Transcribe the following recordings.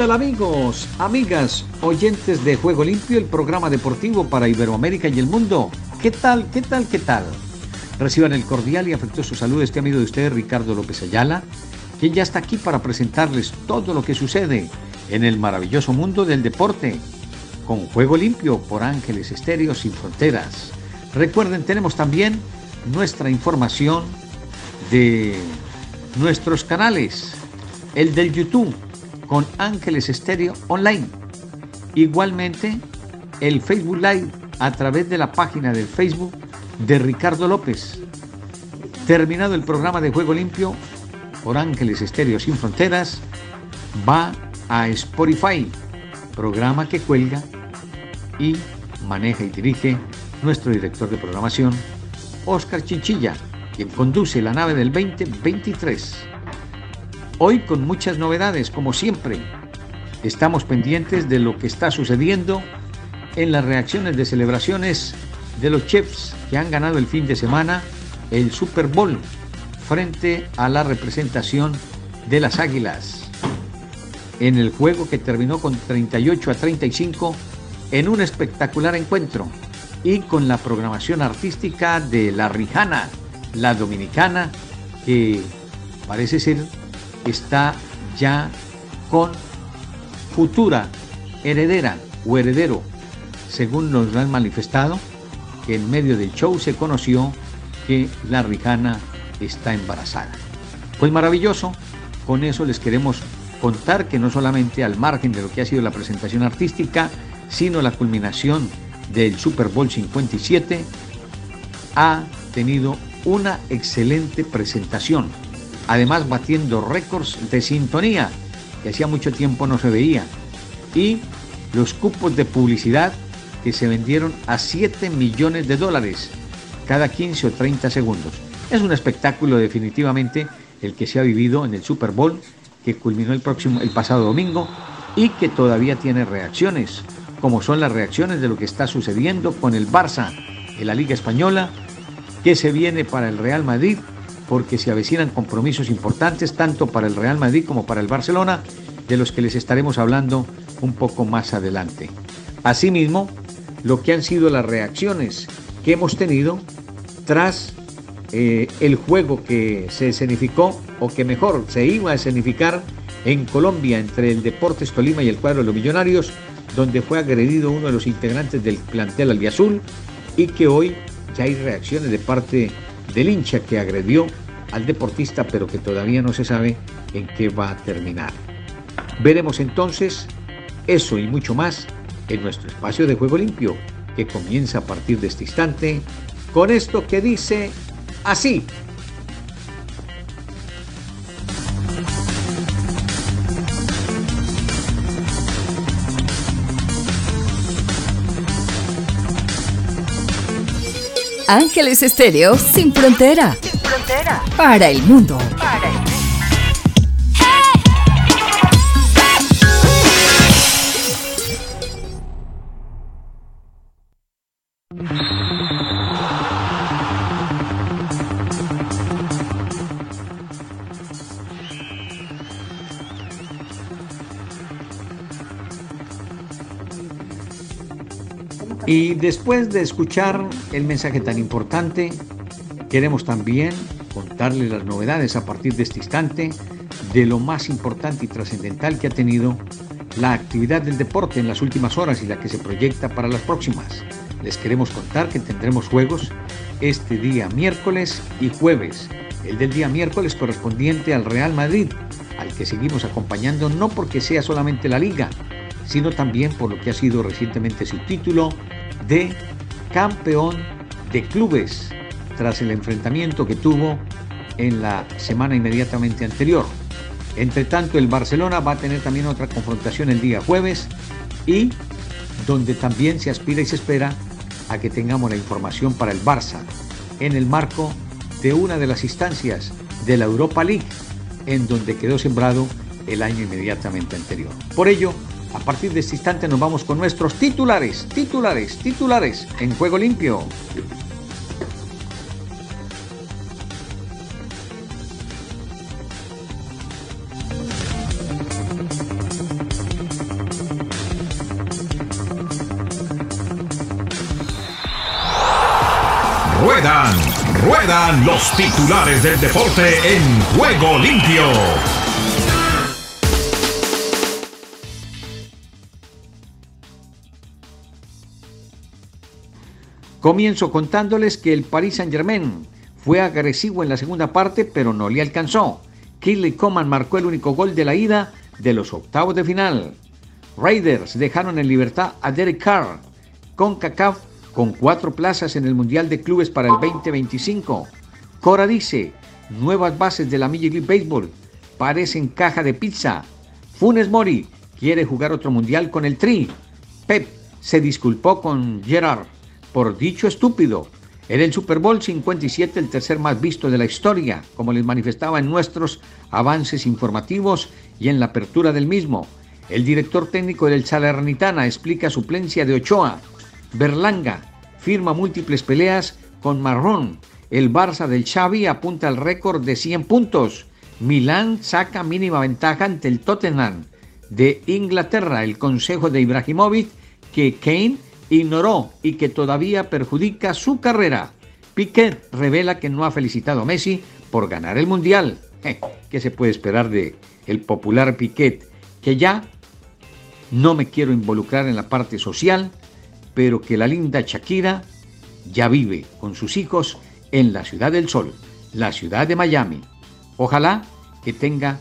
tal amigos, amigas, oyentes de Juego Limpio, el programa deportivo para Iberoamérica y el mundo? ¿Qué tal, qué tal, qué tal? Reciban el cordial y afectuoso saludo este amigo de ustedes, Ricardo López Ayala, quien ya está aquí para presentarles todo lo que sucede en el maravilloso mundo del deporte, con Juego Limpio por Ángeles Estéreo Sin Fronteras. Recuerden, tenemos también nuestra información de nuestros canales, el del YouTube con Ángeles Estéreo Online. Igualmente, el Facebook Live a través de la página del Facebook de Ricardo López. Terminado el programa de Juego Limpio por Ángeles Estéreo Sin Fronteras, va a Spotify, programa que cuelga y maneja y dirige nuestro director de programación, Oscar Chinchilla, quien conduce la nave del 2023. Hoy con muchas novedades, como siempre. Estamos pendientes de lo que está sucediendo en las reacciones de celebraciones de los chefs que han ganado el fin de semana el Super Bowl frente a la representación de las Águilas. En el juego que terminó con 38 a 35 en un espectacular encuentro y con la programación artística de La Rijana, la dominicana, que parece ser está ya con futura heredera o heredero, según nos lo han manifestado, que en medio del show se conoció que la Rijana está embarazada. Pues maravilloso, con eso les queremos contar que no solamente al margen de lo que ha sido la presentación artística, sino la culminación del Super Bowl 57, ha tenido una excelente presentación además batiendo récords de sintonía, que hacía mucho tiempo no se veía, y los cupos de publicidad que se vendieron a 7 millones de dólares cada 15 o 30 segundos. Es un espectáculo definitivamente el que se ha vivido en el Super Bowl, que culminó el, próximo, el pasado domingo y que todavía tiene reacciones, como son las reacciones de lo que está sucediendo con el Barça en la Liga Española, que se viene para el Real Madrid porque se avecinan compromisos importantes tanto para el Real Madrid como para el Barcelona, de los que les estaremos hablando un poco más adelante. Asimismo, lo que han sido las reacciones que hemos tenido tras eh, el juego que se escenificó, o que mejor se iba a escenificar en Colombia entre el Deportes Tolima y el cuadro de los Millonarios, donde fue agredido uno de los integrantes del plantel albiazul y que hoy ya hay reacciones de parte del hincha que agredió al deportista, pero que todavía no se sabe en qué va a terminar. Veremos entonces eso y mucho más en nuestro espacio de juego limpio, que comienza a partir de este instante con esto que dice así. Ángeles Estéreo sin frontera. Sin frontera. Para el mundo. Para el mundo. Después de escuchar el mensaje tan importante, queremos también contarles las novedades a partir de este instante de lo más importante y trascendental que ha tenido la actividad del deporte en las últimas horas y la que se proyecta para las próximas. Les queremos contar que tendremos juegos este día miércoles y jueves. El del día miércoles correspondiente al Real Madrid, al que seguimos acompañando no porque sea solamente la liga, sino también por lo que ha sido recientemente su título de campeón de clubes tras el enfrentamiento que tuvo en la semana inmediatamente anterior. Entre tanto, el Barcelona va a tener también otra confrontación el día jueves y donde también se aspira y se espera a que tengamos la información para el Barça en el marco de una de las instancias de la Europa League en donde quedó sembrado el año inmediatamente anterior. Por ello, a partir de este instante nos vamos con nuestros titulares, titulares, titulares en juego limpio. Ruedan, ruedan los titulares del deporte en juego limpio. Comienzo contándoles que el Paris Saint-Germain fue agresivo en la segunda parte, pero no le alcanzó. Kinley Coman marcó el único gol de la ida de los octavos de final. Raiders dejaron en libertad a Derek Carr. Con CACAF con cuatro plazas en el Mundial de Clubes para el 2025. Cora dice, nuevas bases de la Major League Baseball parecen caja de pizza. Funes Mori quiere jugar otro Mundial con el Tri. Pep se disculpó con Gerard por dicho estúpido. Era el Super Bowl 57 el tercer más visto de la historia, como les manifestaba en nuestros avances informativos y en la apertura del mismo. El director técnico del Salernitana explica suplencia de Ochoa. Berlanga firma múltiples peleas con Marrón. El Barça del Xavi apunta al récord de 100 puntos. Milán saca mínima ventaja ante el Tottenham. De Inglaterra, el consejo de Ibrahimovic que Kane ignoró y que todavía perjudica su carrera. Piquet revela que no ha felicitado a Messi por ganar el Mundial. ¿Qué se puede esperar de el popular Piquet? Que ya no me quiero involucrar en la parte social, pero que la linda Shakira ya vive con sus hijos en la ciudad del sol, la ciudad de Miami. Ojalá que tenga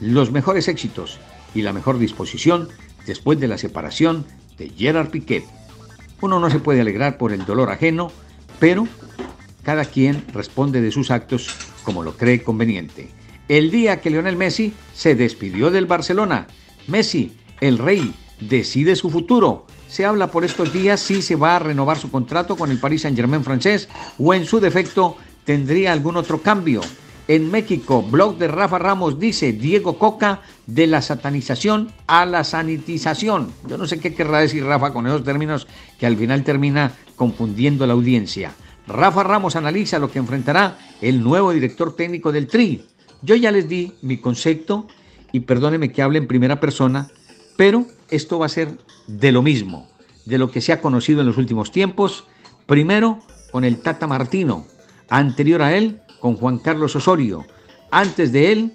los mejores éxitos y la mejor disposición después de la separación de Gerard Piquet. Uno no se puede alegrar por el dolor ajeno, pero cada quien responde de sus actos como lo cree conveniente. El día que Lionel Messi se despidió del Barcelona, Messi, el rey, decide su futuro. Se habla por estos días si se va a renovar su contrato con el Paris Saint-Germain francés o en su defecto tendría algún otro cambio. En México, blog de Rafa Ramos dice Diego Coca de la satanización a la sanitización. Yo no sé qué querrá decir Rafa con esos términos que al final termina confundiendo a la audiencia. Rafa Ramos analiza lo que enfrentará el nuevo director técnico del TRI. Yo ya les di mi concepto y perdónenme que hable en primera persona, pero esto va a ser de lo mismo, de lo que se ha conocido en los últimos tiempos. Primero con el Tata Martino, anterior a él con Juan Carlos Osorio. Antes de él,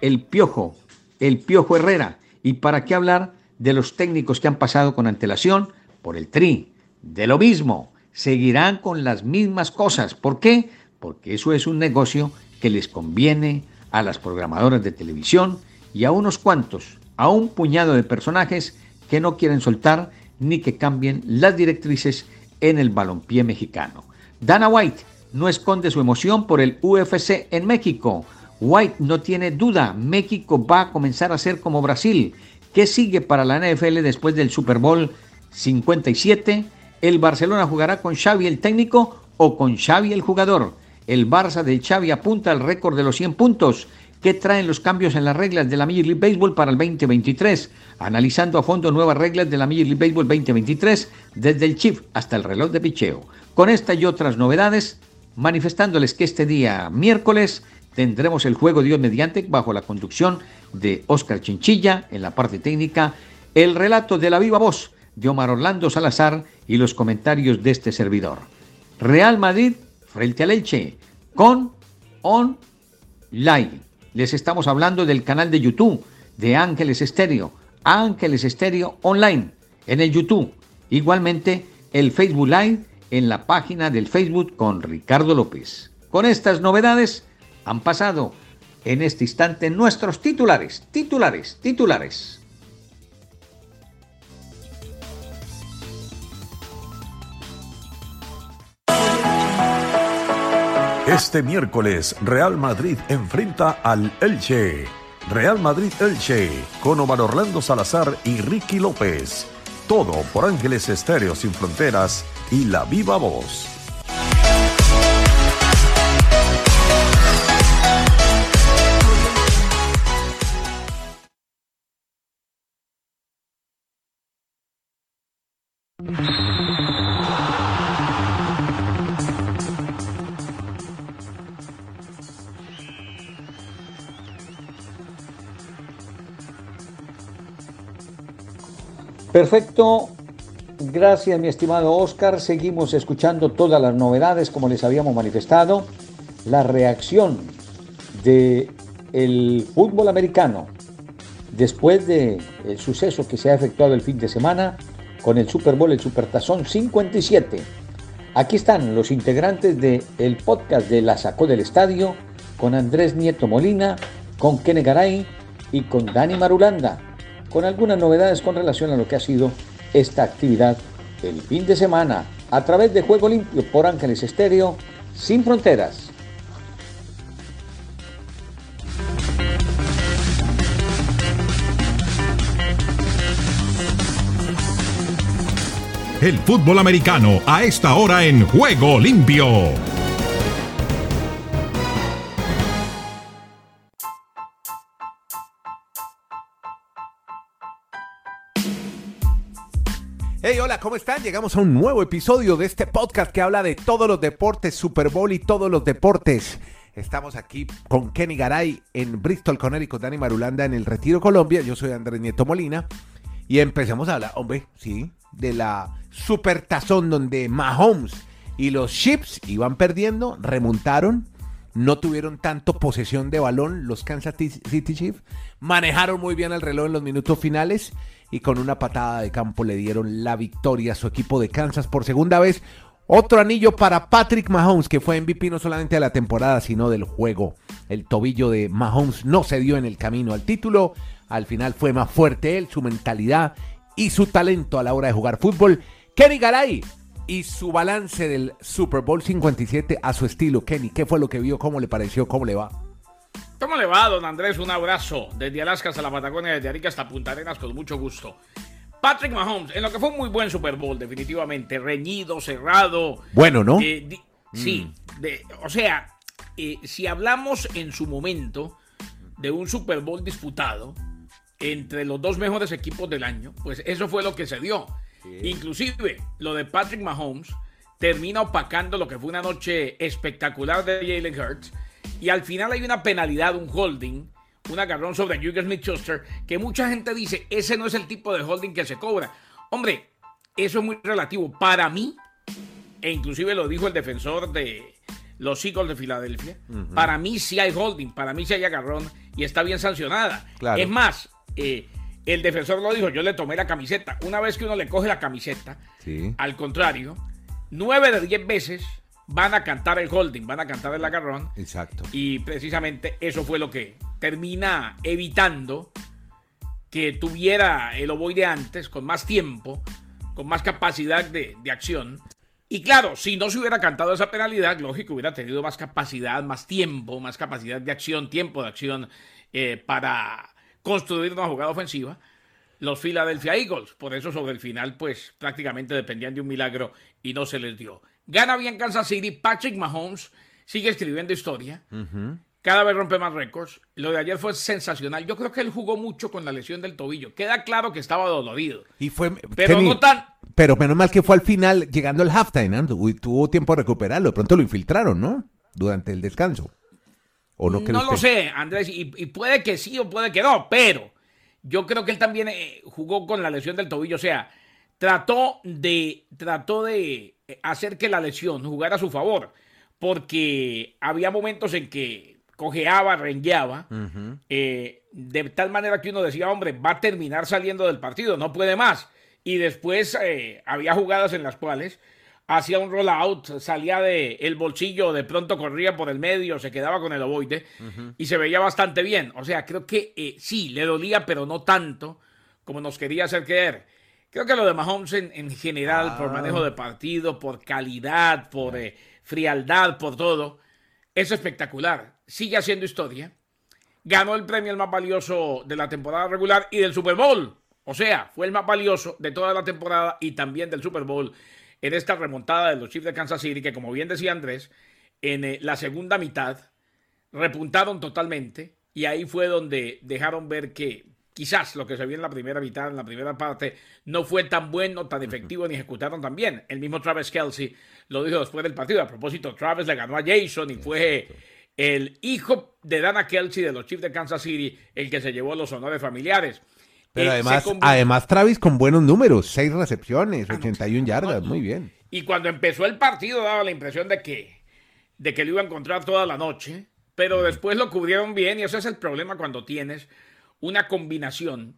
el Piojo, el Piojo Herrera. ¿Y para qué hablar de los técnicos que han pasado con antelación por el TRI? De lo mismo, seguirán con las mismas cosas. ¿Por qué? Porque eso es un negocio que les conviene a las programadoras de televisión y a unos cuantos, a un puñado de personajes que no quieren soltar ni que cambien las directrices en el balompié mexicano. Dana White no esconde su emoción por el UFC en México. White no tiene duda, México va a comenzar a ser como Brasil. ¿Qué sigue para la NFL después del Super Bowl 57? ¿El Barcelona jugará con Xavi el técnico o con Xavi el jugador? El Barça de Xavi apunta al récord de los 100 puntos. ¿Qué traen los cambios en las reglas de la Major League Baseball para el 2023? Analizando a fondo nuevas reglas de la Major League Baseball 2023 desde el chip hasta el reloj de picheo. Con esta y otras novedades, manifestándoles que este día miércoles tendremos el juego Dios mediante bajo la conducción de Oscar Chinchilla en la parte técnica, el relato de la viva voz de Omar Orlando Salazar y los comentarios de este servidor. Real Madrid frente al Elche con On Live. Les estamos hablando del canal de YouTube de Ángeles Estéreo, Ángeles Estéreo Online en el YouTube. Igualmente el Facebook Live en la página del Facebook con Ricardo López. Con estas novedades han pasado en este instante nuestros titulares, titulares, titulares. Este miércoles, Real Madrid enfrenta al Elche. Real Madrid Elche, con Omar Orlando Salazar y Ricky López. Todo por Ángeles Estéreo Sin Fronteras y La Viva Voz. Perfecto. Gracias, mi estimado Oscar. Seguimos escuchando todas las novedades como les habíamos manifestado. La reacción de el fútbol americano después del el suceso que se ha efectuado el fin de semana con el Super Bowl, el Supertazón 57. Aquí están los integrantes del el podcast de La Sacó del Estadio con Andrés Nieto Molina, con Kene Garay y con Dani Marulanda con algunas novedades con relación a lo que ha sido esta actividad el fin de semana a través de Juego Limpio por Ángeles Estéreo, sin fronteras. El fútbol americano a esta hora en Juego Limpio. ¿Cómo están? Llegamos a un nuevo episodio de este podcast que habla de todos los deportes, Super Bowl y todos los deportes. Estamos aquí con Kenny Garay en Bristol, Connecticut, Dani Marulanda en el Retiro, Colombia. Yo soy Andrés Nieto Molina. Y empezamos a hablar, hombre, sí, de la super tazón donde Mahomes y los Chips iban perdiendo, remontaron, no tuvieron tanto posesión de balón los Kansas City Chiefs, manejaron muy bien el reloj en los minutos finales y con una patada de campo le dieron la victoria a su equipo de Kansas por segunda vez. Otro anillo para Patrick Mahomes, que fue MVP no solamente de la temporada, sino del juego. El tobillo de Mahomes no se dio en el camino al título. Al final fue más fuerte él, su mentalidad y su talento a la hora de jugar fútbol. Kenny Garay y su balance del Super Bowl 57 a su estilo. Kenny, ¿qué fue lo que vio? ¿Cómo le pareció? ¿Cómo le va? ¿Cómo le va, don Andrés? Un abrazo desde Alaska hasta la Patagonia, desde Arica hasta Punta Arenas, con mucho gusto. Patrick Mahomes, en lo que fue un muy buen Super Bowl, definitivamente, reñido, cerrado. Bueno, ¿no? Eh, sí, mm. o sea, eh, si hablamos en su momento de un Super Bowl disputado entre los dos mejores equipos del año, pues eso fue lo que se dio. Inclusive, lo de Patrick Mahomes termina opacando lo que fue una noche espectacular de Jalen Hurts y al final hay una penalidad, un holding, un agarrón sobre Jürgen Smith-Schuster, que mucha gente dice, ese no es el tipo de holding que se cobra. Hombre, eso es muy relativo. Para mí, e inclusive lo dijo el defensor de los Eagles de Filadelfia, para mí sí hay holding, para mí sí hay agarrón y está bien sancionada. Es más, eh, el defensor lo dijo, yo le tomé la camiseta. Una vez que uno le coge la camiseta, al contrario, nueve de diez veces van a cantar el holding, van a cantar el agarrón. Exacto. Y precisamente eso fue lo que termina evitando que tuviera el ovoide antes, con más tiempo, con más capacidad de, acción. Y claro, si no se hubiera cantado esa penalidad, lógico, hubiera tenido más capacidad, más tiempo, más capacidad de acción, tiempo de acción eh, para construir una jugada ofensiva. Los Philadelphia Eagles, por eso sobre el final, pues prácticamente dependían de un milagro y no se les dio. Gana bien Kansas City. Patrick Mahomes sigue escribiendo historia. Cada vez rompe más récords. Lo de ayer fue sensacional. Yo creo que él jugó mucho con la lesión del tobillo. Queda claro que estaba dolorido. Y fue, pero no tan. Pero menos mal que fue al final, llegando el halftime, ¿no? Tuvo tiempo de recuperarlo. De pronto lo infiltraron, ¿no? Durante el descanso. ¿O no no lo sé, Andrés. Y, puede que sí o puede que no. Pero yo creo que él también eh, jugó con la lesión del tobillo. O sea, trató de. Trató de eh, hacer que la lesión jugara a su favor, porque había momentos en que cojeaba, rengueaba, eh, de tal manera que uno decía, hombre, va a terminar saliendo del partido, no puede más. Y después eh, había jugadas en las cuales hacía un rollout, salía de el bolsillo, de pronto corría por el medio, se quedaba con el ovoide y se veía bastante bien. O sea, creo que eh, sí, le dolía, pero no tanto como nos quería hacer creer. Creo que lo de Mahomes en, general, por manejo de partido, por calidad, por eh, frialdad, por todo, es espectacular. Sigue haciendo historia. Ganó el premio el más valioso de la temporada regular y del Super Bowl. O sea, fue el más valioso de toda la temporada y también del Super Bowl en esta remontada de los Chiefs de Kansas City, que como bien decía Andrés, en eh, la segunda mitad repuntaron totalmente y ahí fue donde dejaron ver que quizás lo que se vio en la primera mitad, en la primera parte, no fue tan bueno, tan efectivo ni ejecutaron tan bien. El mismo Travis Kelsey lo dijo después del partido. A propósito, Travis le ganó a Jason y fue el hijo de Dana Kelsey de los Chiefs de Kansas City el que se llevó los honores familiares. Pero además, además Travis con buenos números, seis recepciones, 81 yardas, muy bien. Y cuando empezó el partido daba la impresión de que, de que lo iba a encontrar toda la noche, pero después lo cubrieron bien y ese es el problema cuando tienes una combinación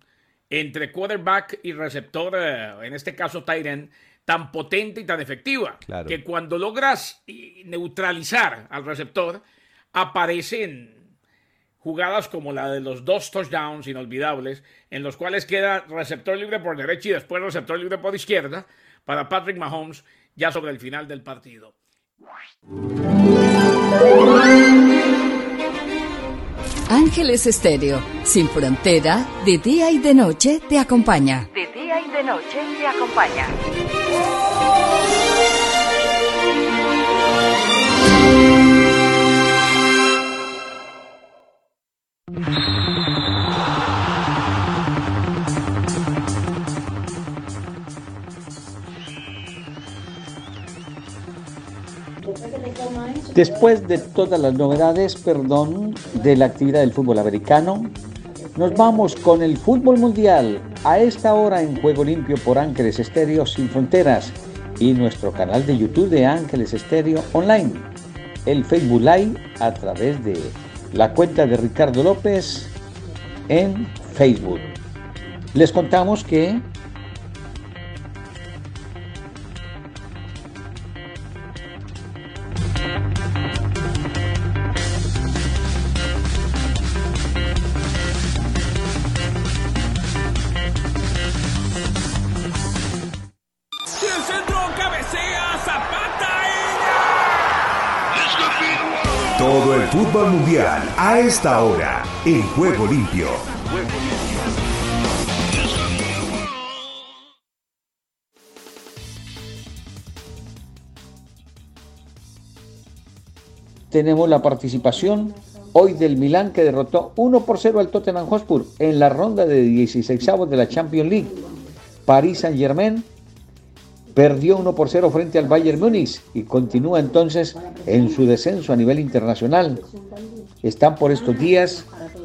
entre quarterback y receptor, eh, en este caso Tyren, tan potente y tan efectiva, que cuando logras eh, neutralizar al receptor, aparecen jugadas como la de los dos touchdowns inolvidables, en los cuales queda receptor libre por derecha y después receptor libre por izquierda para Patrick Mahomes ya sobre el final del partido. Ángeles Estéreo, sin frontera, de día y de noche te acompaña. De día y de noche te acompaña. Después de todas las novedades, perdón, de la actividad del fútbol americano, nos vamos con el fútbol mundial a esta hora en Juego Limpio por Ángeles Estéreo Sin Fronteras y nuestro canal de YouTube de Ángeles Estéreo Online, el Facebook Live a través de la cuenta de Ricardo López en Facebook. Les contamos que fútbol mundial a esta hora en Juego Limpio. Tenemos la participación hoy del Milán que derrotó 1 por 0 al Tottenham Hotspur en la ronda de 16 de la Champions League. París Saint Germain perdió 1 por 0 frente al Bayern Múnich y continúa entonces en su descenso a nivel internacional. Están por estos días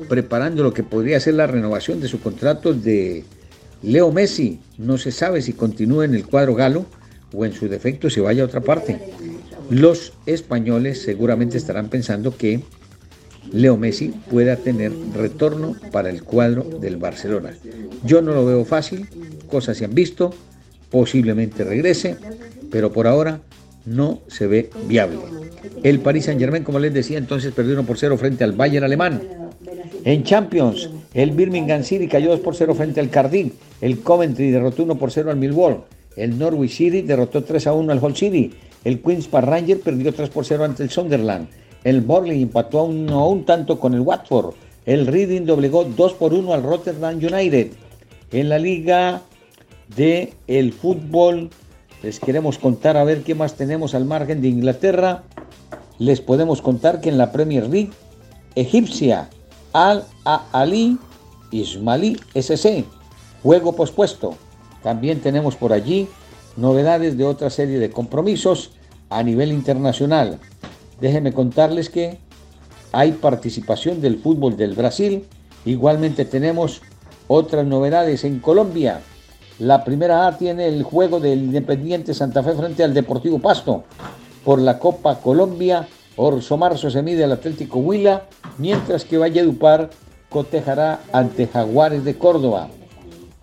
preparando lo que podría ser la renovación de su contrato de Leo Messi. No se sabe si continúa en el cuadro galo o en su defecto se vaya a otra parte. Los españoles seguramente estarán pensando que Leo Messi pueda tener retorno para el cuadro del Barcelona. Yo no lo veo fácil, cosas se han visto, posiblemente regrese, pero por ahora no se ve viable. El Paris Saint Germain, como les decía, entonces perdió 1 por 0 frente al Bayern alemán. En Champions, el Birmingham City cayó 2 por 0 frente al Cardiff. El Coventry derrotó 1 por 0 al Millwall. El Norwich City derrotó 3 a 1 al Hull City. El Queen's Park Ranger perdió 3 por 0 ante el Sunderland. El Burnley empató a un, a un tanto con el Watford. El Reading doblegó 2 por 1 al Rotterdam United. En la Liga de el fútbol. Les queremos contar a ver qué más tenemos al margen de Inglaterra. Les podemos contar que en la Premier League egipcia Al Ali Ismaili SC, juego pospuesto. También tenemos por allí novedades de otra serie de compromisos a nivel internacional. Déjenme contarles que hay participación del fútbol del Brasil. Igualmente tenemos otras novedades en Colombia. La primera A tiene el juego del Independiente Santa Fe frente al Deportivo Pasto. Por la Copa Colombia, Orso Marzo se mide al Atlético Huila, mientras que Valledupar cotejará ante Jaguares de Córdoba.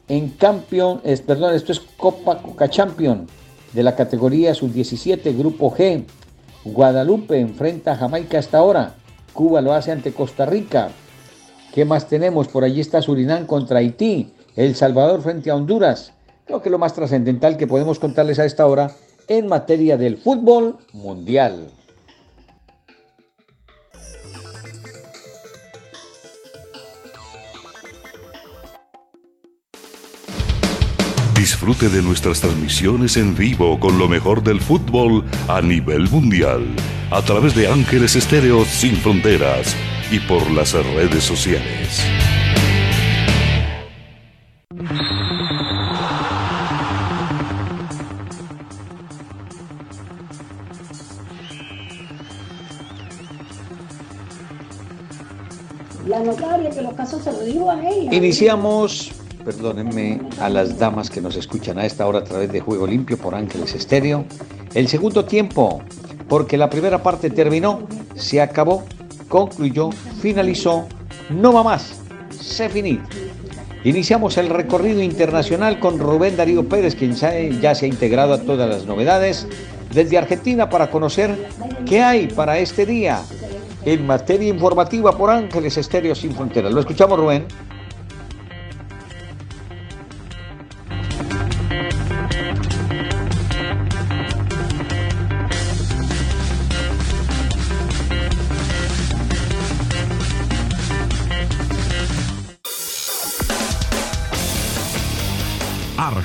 En Campeón, es, perdón, esto es Copa Coca Champion. de la categoría sub-17, Grupo G. Guadalupe enfrenta a Jamaica hasta ahora. Cuba lo hace ante Costa Rica. ¿Qué más tenemos? Por allí está Surinam contra Haití. El Salvador frente a Honduras. Creo que lo más trascendental que podemos contarles a esta hora en materia del fútbol mundial. Disfrute de nuestras transmisiones en vivo con lo mejor del fútbol a nivel mundial a través de Ángeles Estéreo Sin Fronteras y por las redes sociales. Iniciamos, perdónenme a las damas que nos escuchan a esta hora a través de Juego Limpio por Ángeles Estéreo, el segundo tiempo, porque la primera parte terminó, se acabó, concluyó, finalizó, no va más, se finit. Iniciamos el recorrido internacional con Rubén Darío Pérez, quien ya se ha integrado a todas las novedades desde Argentina para conocer qué hay para este día en materia informativa por Ángeles Estéreo Sin Fronteras. Lo escuchamos, Rubén.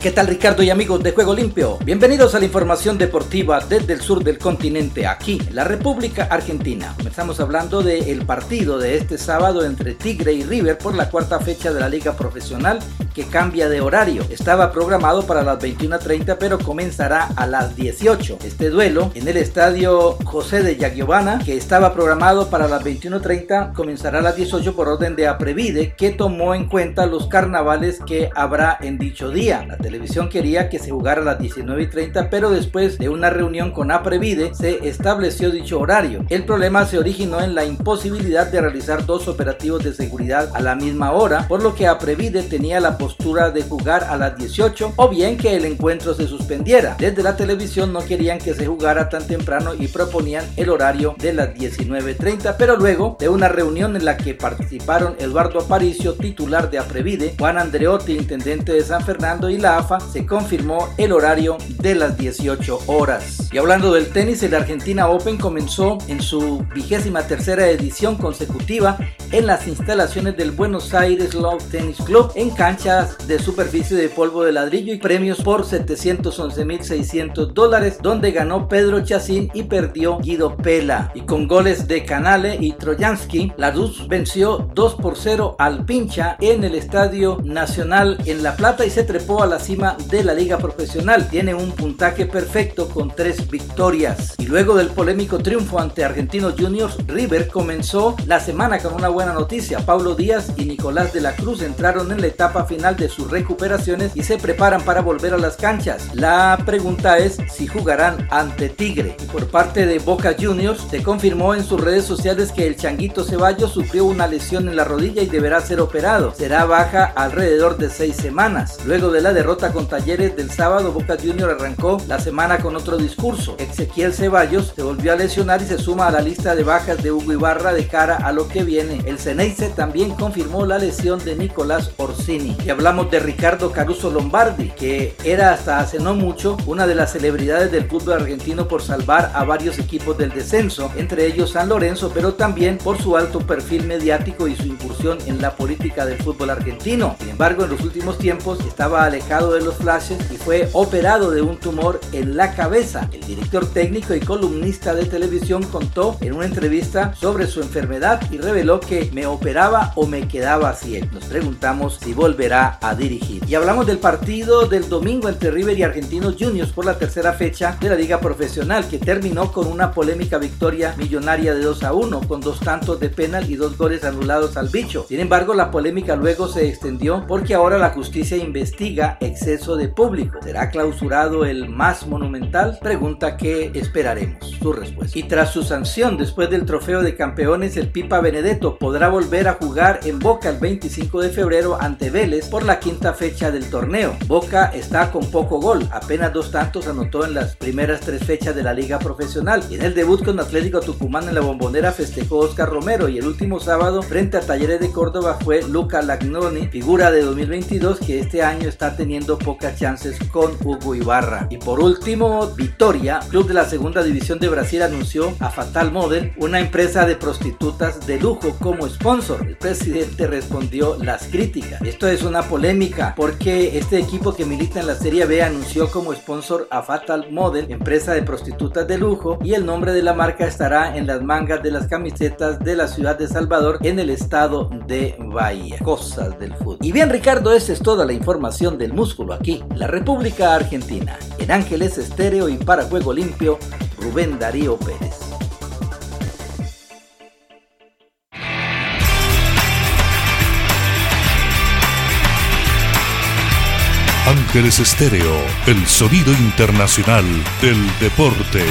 ¿Qué tal Ricardo y amigos de Juego Limpio? Bienvenidos a la información deportiva desde el sur del continente, aquí en la República Argentina. Comenzamos hablando del partido de este sábado entre Tigre y River por la cuarta fecha de la Liga Profesional que cambia de horario. Estaba programado para las 21.30 pero comenzará a las 18. Este duelo en el estadio José de Yagiovana que estaba programado para las 21.30 comenzará a las 18 por orden de Aprevide que tomó en cuenta los carnavales que habrá en dicho día. Televisión quería que se jugara a las 19.30 pero después de una reunión con Aprevide se estableció dicho horario. El problema se originó en la imposibilidad de realizar dos operativos de seguridad a la misma hora por lo que Aprevide tenía la postura de jugar a las 18 o bien que el encuentro se suspendiera. Desde la televisión no querían que se jugara tan temprano y proponían el horario de las 19.30, pero luego de una reunión en la que participaron Eduardo Aparicio, titular de Aprevide, Juan Andreotti, intendente de San Fernando y la Se confirmó el horario de las 18 horas. Y hablando del tenis, el Argentina Open comenzó en su vigésima tercera edición consecutiva en las instalaciones del Buenos Aires Love Tennis Club en canchas de superficie de polvo de ladrillo y premios por 711.600 dólares donde ganó Pedro Chacín y perdió Guido Pela. Y con goles de Canale y Trojansky, la Luz venció 2 por 0 al Pincha en el Estadio Nacional en La Plata y se trepó a la de la liga profesional. Tiene un puntaje perfecto con tres victorias. Y luego del polémico triunfo ante Argentinos Juniors, River comenzó la semana con una buena noticia. Pablo Díaz y Nicolás de la Cruz entraron en la etapa final de sus recuperaciones y se preparan para volver a las canchas. La pregunta es si jugarán ante Tigre. Y por parte de Boca Juniors, se confirmó en sus redes sociales que el Changuito Ceballos sufrió una lesión en la rodilla y deberá ser operado. Será baja alrededor de seis semanas. Luego de la derrota con Talleres del sábado, Boca Juniors arrancó la semana con otro discurso. Ezequiel Ceballos se volvió a lesionar y se suma a la lista de bajas de Hugo Ibarra de cara a lo que viene. El Ceneice también confirmó la lesión de Nicolás Orsini. Y hablamos de Ricardo Caruso Lombardi, que era hasta hace no mucho una de las celebridades del fútbol argentino por salvar a varios equipos del descenso, entre ellos San Lorenzo, pero también por su alto perfil mediático y su incursión en la política del fútbol argentino. Sin embargo, en los últimos tiempos estaba alejado de los flashes y fue operado de un tumor en la cabeza. El director técnico y columnista de televisión contó en una entrevista sobre su enfermedad y reveló que me operaba o me quedaba ciego. Nos preguntamos si volverá a dirigir. Y hablamos del partido del domingo entre River y Argentinos Juniors por la tercera fecha de la liga profesional que terminó con una polémica victoria millonaria de 2 a 1 con dos tantos de penal y dos goles anulados al bicho. Sin embargo, la polémica luego se extendió porque ahora la justicia investiga exceso de público. ¿Será clausurado el más monumental? Pregunta que esperaremos su respuesta. Y tras su sanción después del trofeo de campeones, el Pipa Benedetto podrá volver a jugar en Boca el 25 de febrero ante Vélez por la quinta fecha del torneo. Boca está con poco gol, apenas dos tantos anotó en las primeras tres fechas de la liga profesional. Y en el debut con Atlético Tucumán en la bombonera festejó Oscar Romero y el último sábado frente a Talleres de Córdoba fue Luca Lagnoni, figura de 2022 que este año está teniendo pocas chances con Hugo Ibarra. Y por último, Vitoria, club de la segunda división de Brasil anunció a Fatal Model, una empresa de prostitutas de lujo como sponsor. El presidente respondió las críticas. Esto es una polémica porque este equipo que milita en la Serie B anunció como sponsor a Fatal Model, empresa de prostitutas de lujo, y el nombre de la marca estará en las mangas de las camisetas de la ciudad de Salvador en el estado de Bahía. Cosas del fútbol. Y bien Ricardo, esa es toda la información del músculo aquí, la República Argentina. En Ángeles Estéreo y para Juego Limpio, Rubén Darío Pérez. Ángeles Estéreo, el sonido internacional del deporte.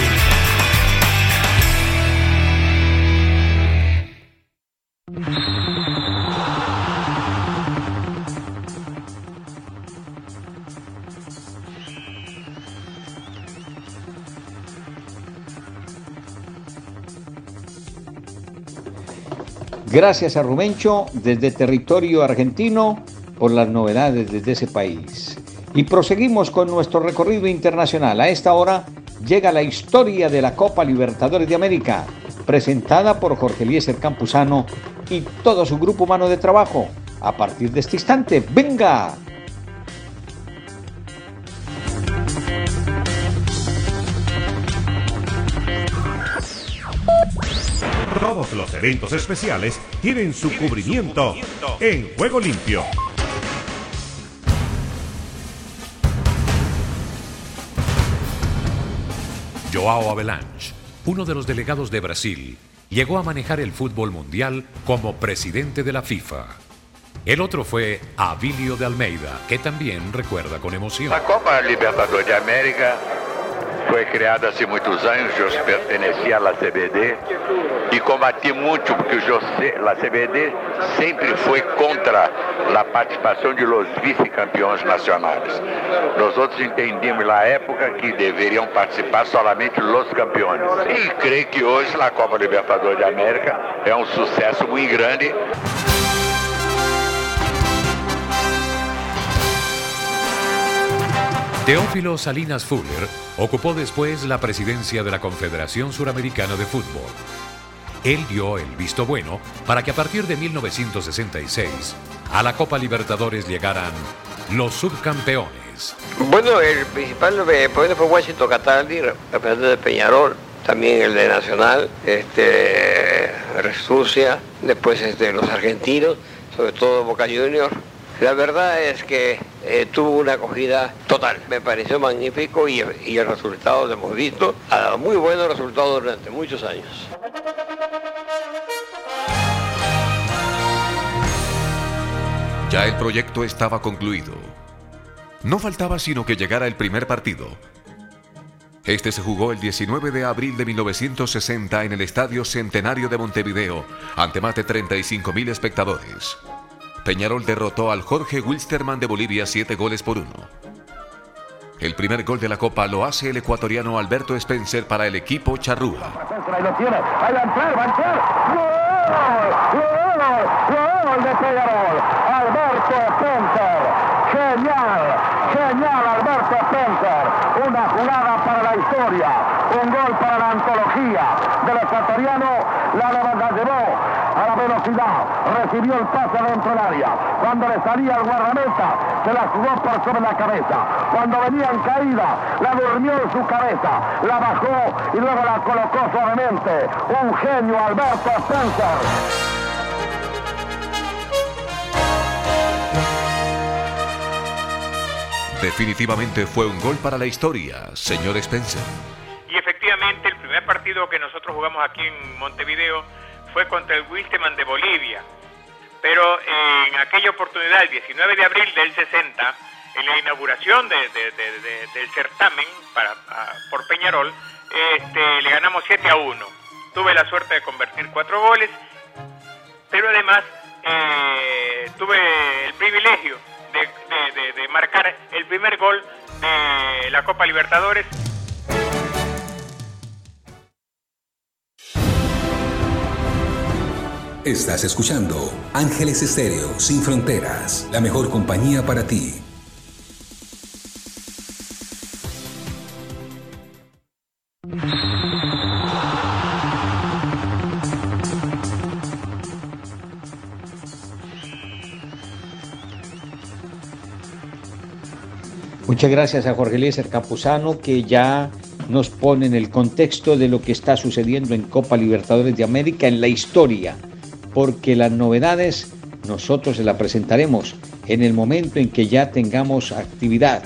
Gracias a Rubencho desde territorio argentino por las novedades desde ese país. Y proseguimos con nuestro recorrido internacional. A esta hora llega la historia de la Copa Libertadores de América, presentada por Jorge Eliezer Campuzano y todo su grupo humano de trabajo. A partir de este instante, venga. Todos los eventos especiales tienen su cubrimiento en Juego Limpio. Joao Avalanche, uno de los delegados de Brasil, llegó a manejar el fútbol mundial como presidente de la FIFA. El otro fue Avilio de Almeida, que también recuerda con emoción. La Copa Libertadores de América foi criada há muitos anos, eu pertencia à CBD e combati muito porque o José, a CBD sempre foi contra a participação de los vice-campeões nacionais. Nós outros entendíamos na época que deveriam participar somente os campeões. E creio que hoje a Copa Libertadores de América é um sucesso muito grande. Teófilo Salinas Fuller ocupó después la presidencia de la Confederación Suramericana de Fútbol. Él dio el visto bueno para que a partir de 1966 a la Copa Libertadores llegaran los subcampeones. Bueno, el principal problema fue Washington Cataldi, representante de Peñarol, también el de Nacional, este, Resucia, después este, los argentinos, sobre todo Boca Juniors. La verdad es que eh, tuvo una acogida total. Me pareció magnífico y, y el resultado lo hemos visto. Ha dado muy buenos resultados durante muchos años. Ya el proyecto estaba concluido. No faltaba sino que llegara el primer partido. Este se jugó el 19 de abril de 1960 en el Estadio Centenario de Montevideo, ante más de 35.000 espectadores. Peñarol derrotó al Jorge Wilstermann de Bolivia 7 goles por 1. El primer gol de la Copa lo hace el ecuatoriano Alberto Spencer para el equipo Charrúa. Ahí lo tiene, ahí va a entrar, va a entrar. ¡Gol! ¡Gol! ¡Gol de Peñarol! Alberto Spencer. Genial, genial Alberto Spencer. Una jugada para la historia, un gol para la antología del ecuatoriano. La, la llevó a la velocidad, recibió el pase dentro del área. Cuando le salía el guardameta, se la jugó por sobre la cabeza. Cuando venía en caída, la durmió en su cabeza, la bajó y luego la colocó suavemente. Un genio, Alberto Spencer. Definitivamente fue un gol para la historia, señor Spencer. Y efectivamente el primer partido que nosotros jugamos aquí en Montevideo fue contra el Wilstermann de Bolivia. Pero en aquella oportunidad, el 19 de abril del 60, en la inauguración de- de- de- de- del certamen para, por Peñarol, este, le ganamos 7 a 1. Tuve la suerte de convertir cuatro goles, pero además eh, tuve el privilegio de marcar el primer gol de la Copa Libertadores Estás escuchando Ángeles Estéreo Sin Fronteras, la mejor compañía para ti. Muchas gracias a Jorge Eliezer Capuzano que ya nos pone en el contexto de lo que está sucediendo en Copa Libertadores de América en la historia, porque las novedades nosotros se las presentaremos en el momento en que ya tengamos actividad.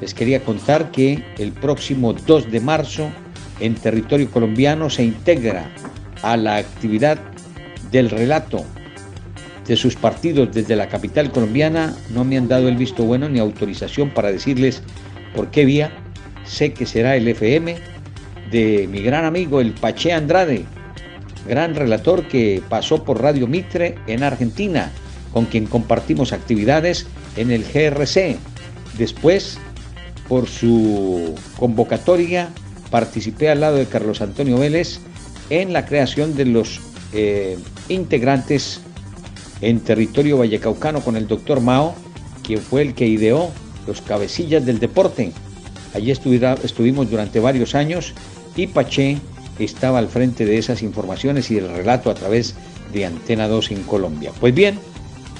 Les quería contar que el próximo 2 de marzo en territorio colombiano se integra a la actividad del relato de sus partidos desde la capital colombiana no me han dado el visto bueno ni autorización para decirles por qué vía. Sé que será el FM de mi gran amigo el Pache Andrade, gran relator que pasó por Radio Mitre en Argentina, con quien compartimos actividades en el GRC. Después, por su convocatoria, participé al lado de Carlos Antonio Vélez en la creación de los eh, integrantes en territorio vallecaucano con el doctor Mao, quien fue el que ideó los cabecillas del deporte. Allí estuvimos durante varios años y Paché estaba al frente de esas informaciones y del relato a través de Antena 2 en Colombia. Pues bien,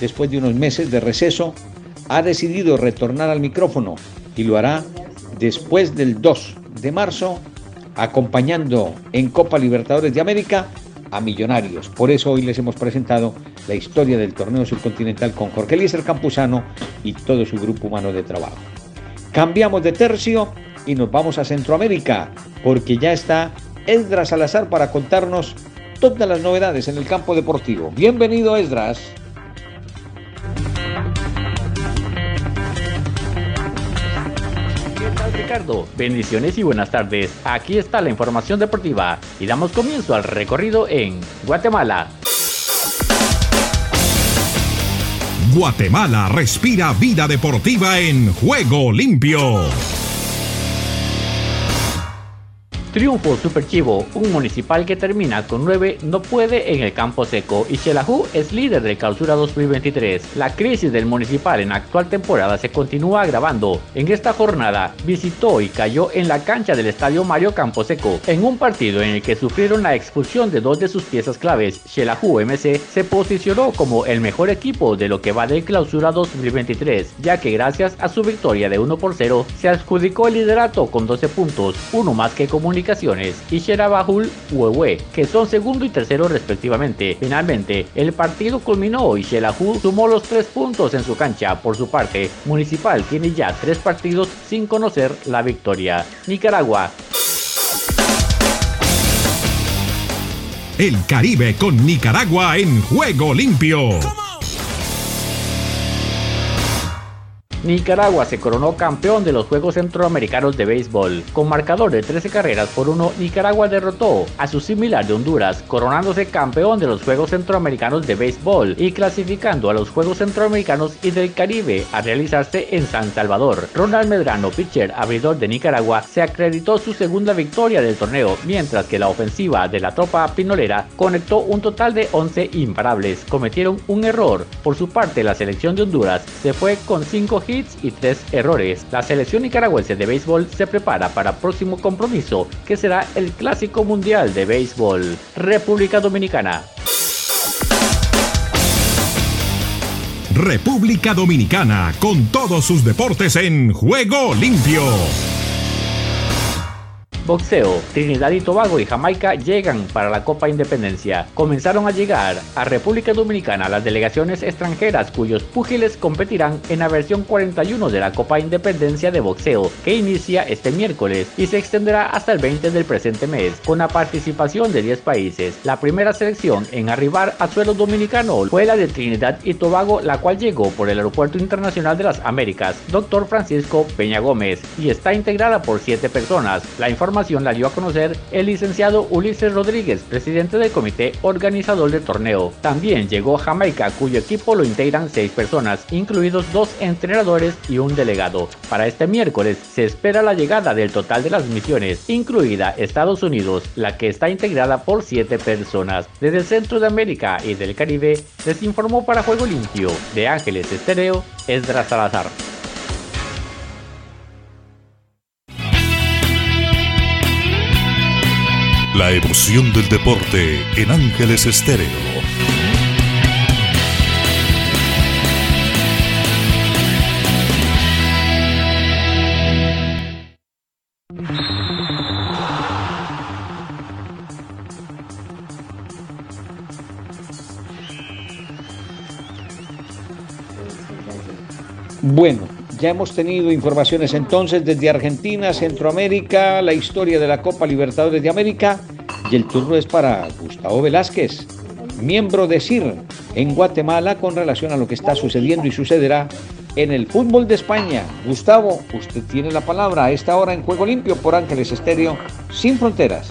después de unos meses de receso, ha decidido retornar al micrófono y lo hará después del 2 de marzo, acompañando en Copa Libertadores de América a Millonarios. Por eso hoy les hemos presentado la historia del torneo subcontinental con Jorge Eliezer Campuzano y todo su grupo humano de trabajo. Cambiamos de tercio y nos vamos a Centroamérica, porque ya está Esdras Salazar para contarnos todas las novedades en el campo deportivo. Bienvenido, Esdras. ¿Qué tal Ricardo? Bendiciones y buenas tardes. Aquí está la información deportiva y damos comienzo al recorrido en Guatemala. Guatemala respira vida deportiva en juego limpio. Triunfo Super Chivo, un municipal que termina con 9 no puede en el campo seco y Xelajú es líder de clausura 2023. La crisis del municipal en la actual temporada se continúa agravando. En esta jornada visitó y cayó en la cancha del estadio Mario Camposeco en un partido en el que sufrieron la expulsión de dos de sus piezas claves. Xelajú MC se posicionó como el mejor equipo de lo que va del clausura 2023, ya que gracias a su victoria de 1 por 0 se adjudicó el liderato con 12 puntos, uno más que y Sherabahul Huehue, que son segundo y tercero respectivamente. Finalmente, el partido culminó y Shelahu sumó los tres puntos en su cancha. Por su parte, Municipal tiene ya tres partidos sin conocer la victoria. Nicaragua El Caribe con Nicaragua en juego limpio. Nicaragua se coronó campeón de los Juegos Centroamericanos de Béisbol. Con marcador de 13 carreras por uno, Nicaragua derrotó a su similar de Honduras, coronándose campeón de los Juegos Centroamericanos de Béisbol y clasificando a los Juegos Centroamericanos y del Caribe a realizarse en San Salvador. Ronald Medrano, pitcher abridor de Nicaragua, se acreditó su segunda victoria del torneo, mientras que la ofensiva de la tropa pinolera conectó un total de 11 imparables. Cometieron un error. Por su parte, la selección de Honduras se fue con 5 hits y 3 errores. La selección nicaragüense de béisbol se prepara para próximo compromiso, que será el Clásico Mundial de Béisbol. República Dominicana. República Dominicana con todos sus deportes en juego limpio. Boxeo, Trinidad y Tobago y Jamaica llegan para la Copa Independencia. Comenzaron a llegar a República Dominicana las delegaciones extranjeras cuyos púgiles competirán en la versión 41 de la Copa Independencia de Boxeo, que inicia este miércoles y se extenderá hasta el 20 del presente mes, con la participación de 10 países. La primera selección en arribar a suelo dominicano fue la de Trinidad y Tobago, la cual llegó por el Aeropuerto Internacional de las Américas, Dr. Francisco Peña Gómez, y está integrada por 7 personas. La información la dio a conocer el licenciado Ulises Rodríguez, presidente del comité organizador del torneo. También llegó Jamaica, cuyo equipo lo integran 6 personas, incluidos dos entrenadores y un delegado. Para este miércoles se espera la llegada del total de las misiones, incluida Estados Unidos, la que está integrada por 7 personas. Desde el centro de América y del Caribe, les informó para Juego Limpio de Ángeles Estéreo, Esdras Salazar. La emoción del deporte en Ángeles Estéreo. Bueno, ya hemos tenido informaciones entonces desde Argentina, Centroamérica, la historia de la Copa Libertadores de América y el turno es para Gustavo Velázquez, miembro de CIR en Guatemala con relación a lo que está sucediendo y sucederá en el fútbol de España. Gustavo, usted tiene la palabra a esta hora en Juego Limpio por Ángeles Estéreo, sin fronteras.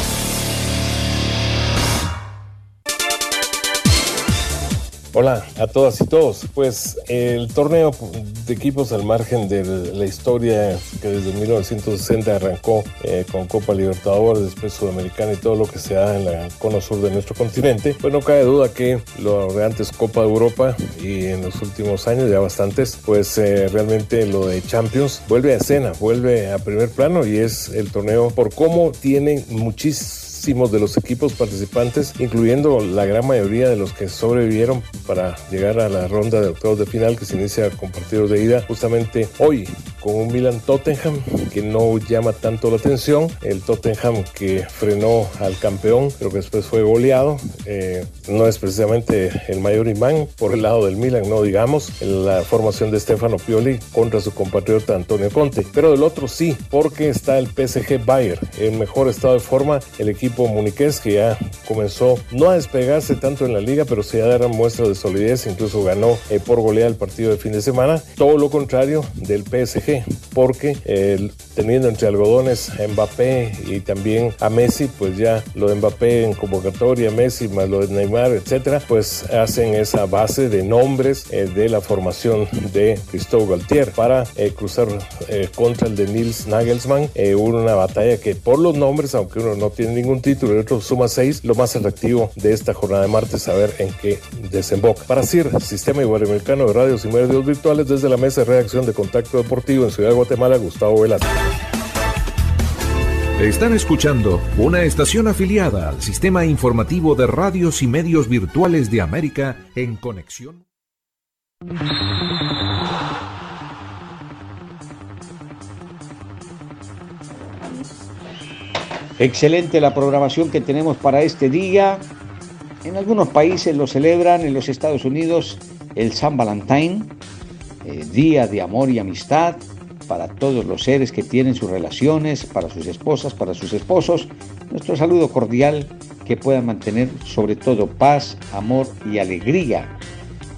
Hola a todas y todos. Pues el torneo de equipos al margen de la historia que desde 1960 arrancó eh, con Copa Libertadores, después Sudamericana y todo lo que se da en la cono sur de nuestro continente, pues no cabe duda que lo de antes Copa de Europa y en los últimos años ya bastantes, pues eh, realmente lo de Champions vuelve a escena, vuelve a primer plano y es el torneo por cómo tiene muchísimos de los equipos participantes, incluyendo la gran mayoría de los que sobrevivieron para llegar a la ronda de octavos de final que se inicia con partidos de ida justamente hoy con un Milan Tottenham que no llama tanto la atención, el Tottenham que frenó al campeón pero que después fue goleado, eh, no es precisamente el mayor imán por el lado del Milan, no digamos, la formación de Stefano Pioli contra su compatriota Antonio Conte, pero del otro sí, porque está el PSG Bayern en mejor estado de forma, el equipo muniqués que ya comenzó no a despegarse tanto en la liga, pero sí a dar muestra de solidez, incluso ganó eh, por goleada el partido de fin de semana. Todo lo contrario del PSG, porque teniendo entre algodones a Mbappé y también a Messi, pues ya lo de Mbappé en convocatoria, Messi más lo de Neymar, etcétera, pues hacen esa base de nombres eh, de la formación de Cristóbal Galtier para eh, cruzar contra el de Nils Nagelsmann. hubo una batalla que por los nombres, aunque uno no tiene ningún título, el otro suma 6, lo más atractivo de esta jornada de martes, a ver en qué desemboca. Para CIR, Sistema Iberoamericano de Radios y Medios Virtuales, desde la mesa de redacción de Contacto Deportivo en Ciudad de Guatemala, Gustavo Velázquez. Están escuchando una estación afiliada al Sistema Informativo de Radios y Medios Virtuales de América en conexión. Excelente la programación que tenemos para este día. En algunos países lo celebran, en los Estados Unidos, el San Valentín, eh, Día de Amor y Amistad para todos los seres que tienen sus relaciones, para sus esposas, para sus esposos. Nuestro saludo cordial que puedan mantener sobre todo paz, amor y alegría.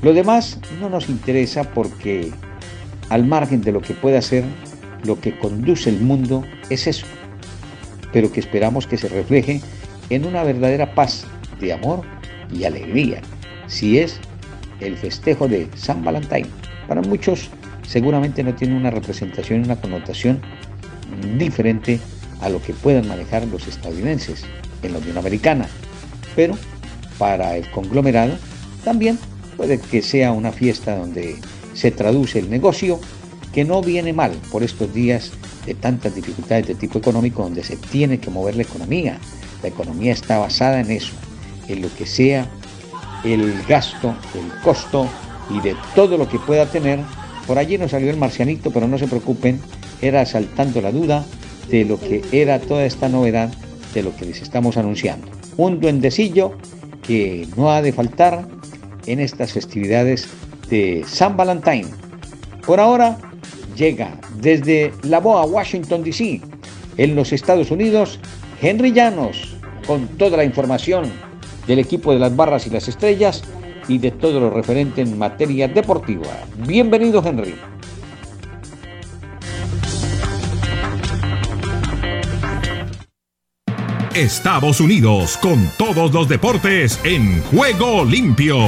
Lo demás no nos interesa porque al margen de lo que pueda ser, lo que conduce el mundo es eso, pero que esperamos que se refleje en una verdadera paz de amor y alegría, si es el festejo de San Valentín. Para muchos seguramente no tiene una representación, una connotación diferente a lo que puedan manejar los estadounidenses en la Unión Americana, pero para el conglomerado también puede que sea una fiesta donde se traduce el negocio que no viene mal por estos días de tantas dificultades de tipo económico donde se tiene que mover la economía. La economía está basada en eso, en lo que sea el gasto, el costo y de todo lo que pueda tener. Por allí nos salió el marcianito, pero no se preocupen, era saltando la duda de lo que era toda esta novedad de lo que les estamos anunciando. Un duendecillo que no ha de faltar en estas festividades de San Valentín. Por ahora llega desde La Boa, Washington, D.C., en los Estados Unidos, Henry Llanos, con toda la información del equipo de las barras y las estrellas y de todo lo referente en materia deportiva. Bienvenido, Henry. Estados Unidos con todos los deportes en juego limpio.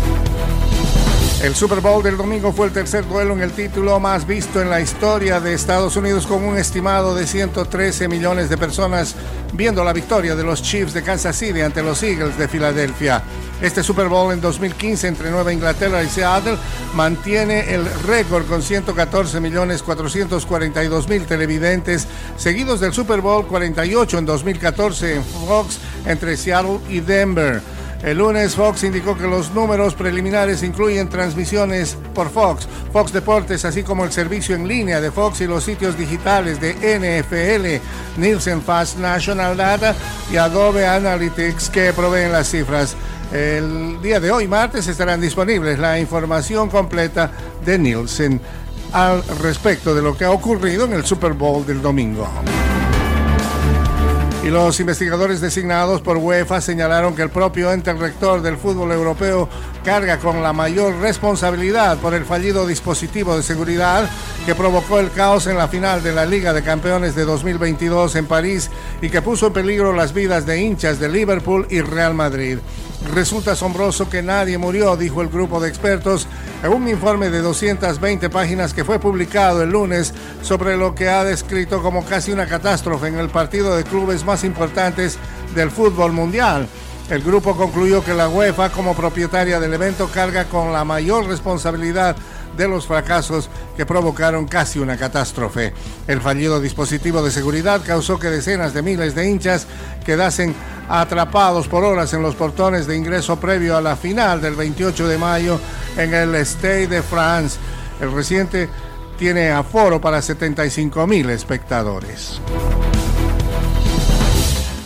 El Super Bowl del domingo fue el tercer duelo en el título más visto en la historia de Estados Unidos con un estimado de 113 millones de personas viendo la victoria de los Chiefs de Kansas City ante los Eagles de Filadelfia. Este Super Bowl en 2015 entre Nueva Inglaterra y Seattle mantiene el récord con 114 millones 442 mil televidentes, seguidos del Super Bowl 48 en 2014 en Fox entre Seattle y Denver. El lunes Fox indicó que los números preliminares incluyen transmisiones por Fox, Fox Deportes, así como el servicio en línea de Fox y los sitios digitales de NFL, Nielsen Fast National Data y Adobe Analytics que proveen las cifras. El día de hoy, martes, estarán disponibles la información completa de Nielsen al respecto de lo que ha ocurrido en el Super Bowl del domingo. Y los investigadores designados por UEFA señalaron que el propio ente rector del fútbol europeo carga con la mayor responsabilidad por el fallido dispositivo de seguridad que provocó el caos en la final de la Liga de Campeones de 2022 en París y que puso en peligro las vidas de hinchas de Liverpool y Real Madrid. Resulta asombroso que nadie murió, dijo el grupo de expertos en un informe de 220 páginas que fue publicado el lunes sobre lo que ha descrito como casi una catástrofe en el partido de clubes más importantes del fútbol mundial. El grupo concluyó que la UEFA como propietaria del evento carga con la mayor responsabilidad de los fracasos que provocaron casi una catástrofe. El fallido dispositivo de seguridad causó que decenas de miles de hinchas quedasen atrapados por horas en los portones de ingreso previo a la final del 28 de mayo en el Stade de France. El reciente tiene aforo para 75 mil espectadores.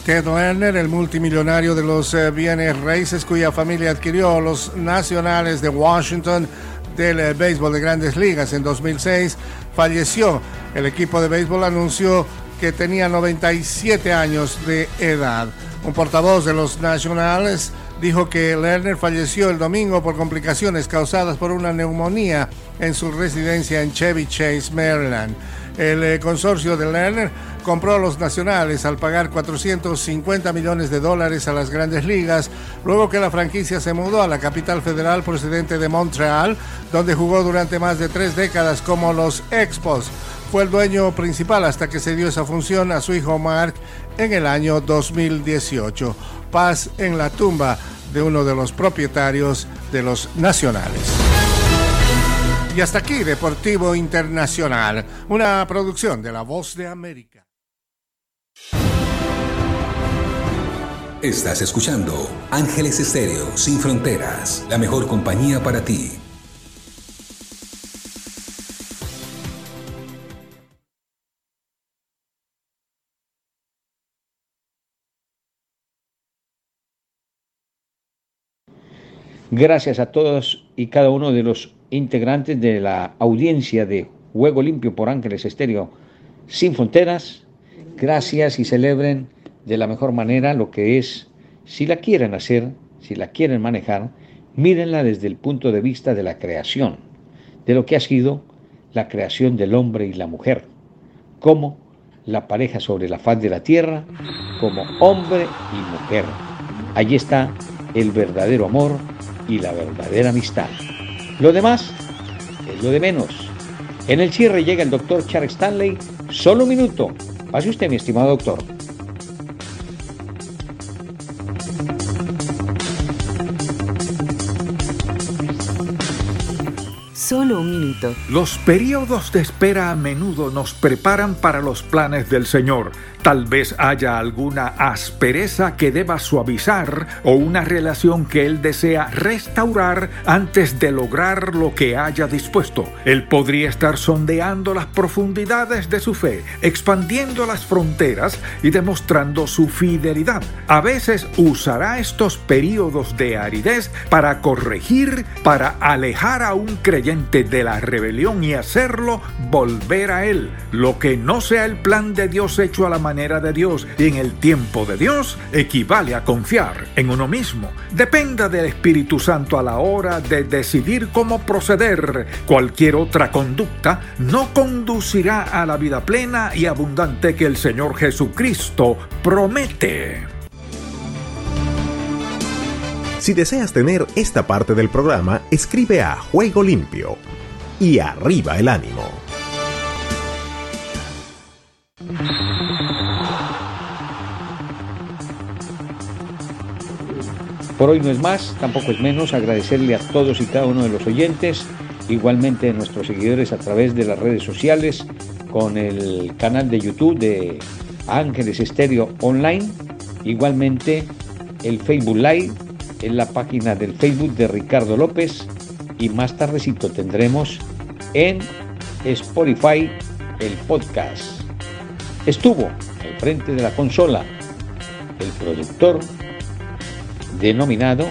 Ted Lerner, el multimillonario de los eh, bienes raíces cuya familia adquirió los nacionales de Washington del eh, béisbol de grandes ligas en 2006, falleció. El equipo de béisbol anunció que tenía 97 años de edad. Un portavoz de los Nationals dijo que Lerner falleció el domingo por complicaciones causadas por una neumonía en su residencia en Chevy Chase, Maryland. El eh, consorcio de Lerner compró a los nacionales al pagar 450 millones de dólares a las grandes ligas, luego que la franquicia se mudó a la capital federal procedente de Montreal, donde jugó durante más de tres décadas como los Expos. Fue el dueño principal hasta que se dio esa función a su hijo Mark en el año 2018. Paz en la tumba de uno de los propietarios de los nacionales. Y hasta aquí, Deportivo Internacional, una producción de La Voz de América. Estás escuchando Ángeles Estéreo Sin Fronteras, la mejor compañía para ti. Gracias a todos y cada uno de los integrantes de la audiencia de Juego Limpio por Ángeles Estéreo Sin Fronteras. Gracias y celebren de la mejor manera lo que es, si la quieren hacer, si la quieren manejar, mírenla desde el punto de vista de la creación, de lo que ha sido la creación del hombre y la mujer, como la pareja sobre la faz de la tierra, como hombre y mujer. Allí está el verdadero amor y la verdadera amistad. Lo demás es lo de menos. En el cierre llega el doctor Charles Stanley, solo un minuto Pase usted, mi estimado doctor. Solo un minuto. Los periodos de espera a menudo nos preparan para los planes del Señor. Tal vez haya alguna aspereza que deba suavizar o una relación que Él desea restaurar antes de lograr lo que haya dispuesto. Él podría estar sondeando las profundidades de su fe, expandiendo las fronteras y demostrando su fidelidad. A veces usará estos periodos de aridez para corregir, para alejar a un creyente de la rebelión y hacerlo volver a Él. Lo que no sea el plan de Dios hecho a la manera de Dios y en el tiempo de Dios equivale a confiar en uno mismo. Dependa del Espíritu Santo a la hora de decidir cómo proceder. Cualquier otra conducta no conducirá a la vida plena y abundante que el Señor Jesucristo promete. Si deseas tener esta parte del programa, escribe a Juego Limpio y arriba el ánimo. Por hoy no es más, tampoco es menos, agradecerle a todos y cada uno de los oyentes, igualmente a nuestros seguidores a través de las redes sociales, con el canal de YouTube de Ángeles Estéreo Online, igualmente el Facebook Live, en la página del Facebook de Ricardo López y más tardecito tendremos en Spotify el podcast. Estuvo al frente de la consola el productor denominado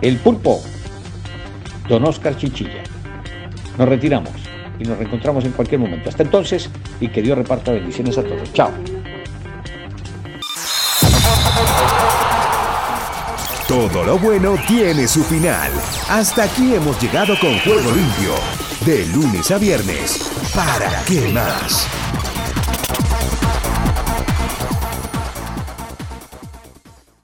El Pulpo, don Oscar Chichilla. Nos retiramos y nos reencontramos en cualquier momento. Hasta entonces y que Dios reparta bendiciones a todos. Chao. Todo lo bueno tiene su final. Hasta aquí hemos llegado con Juego Limpio. De lunes a viernes. ¿Para qué más?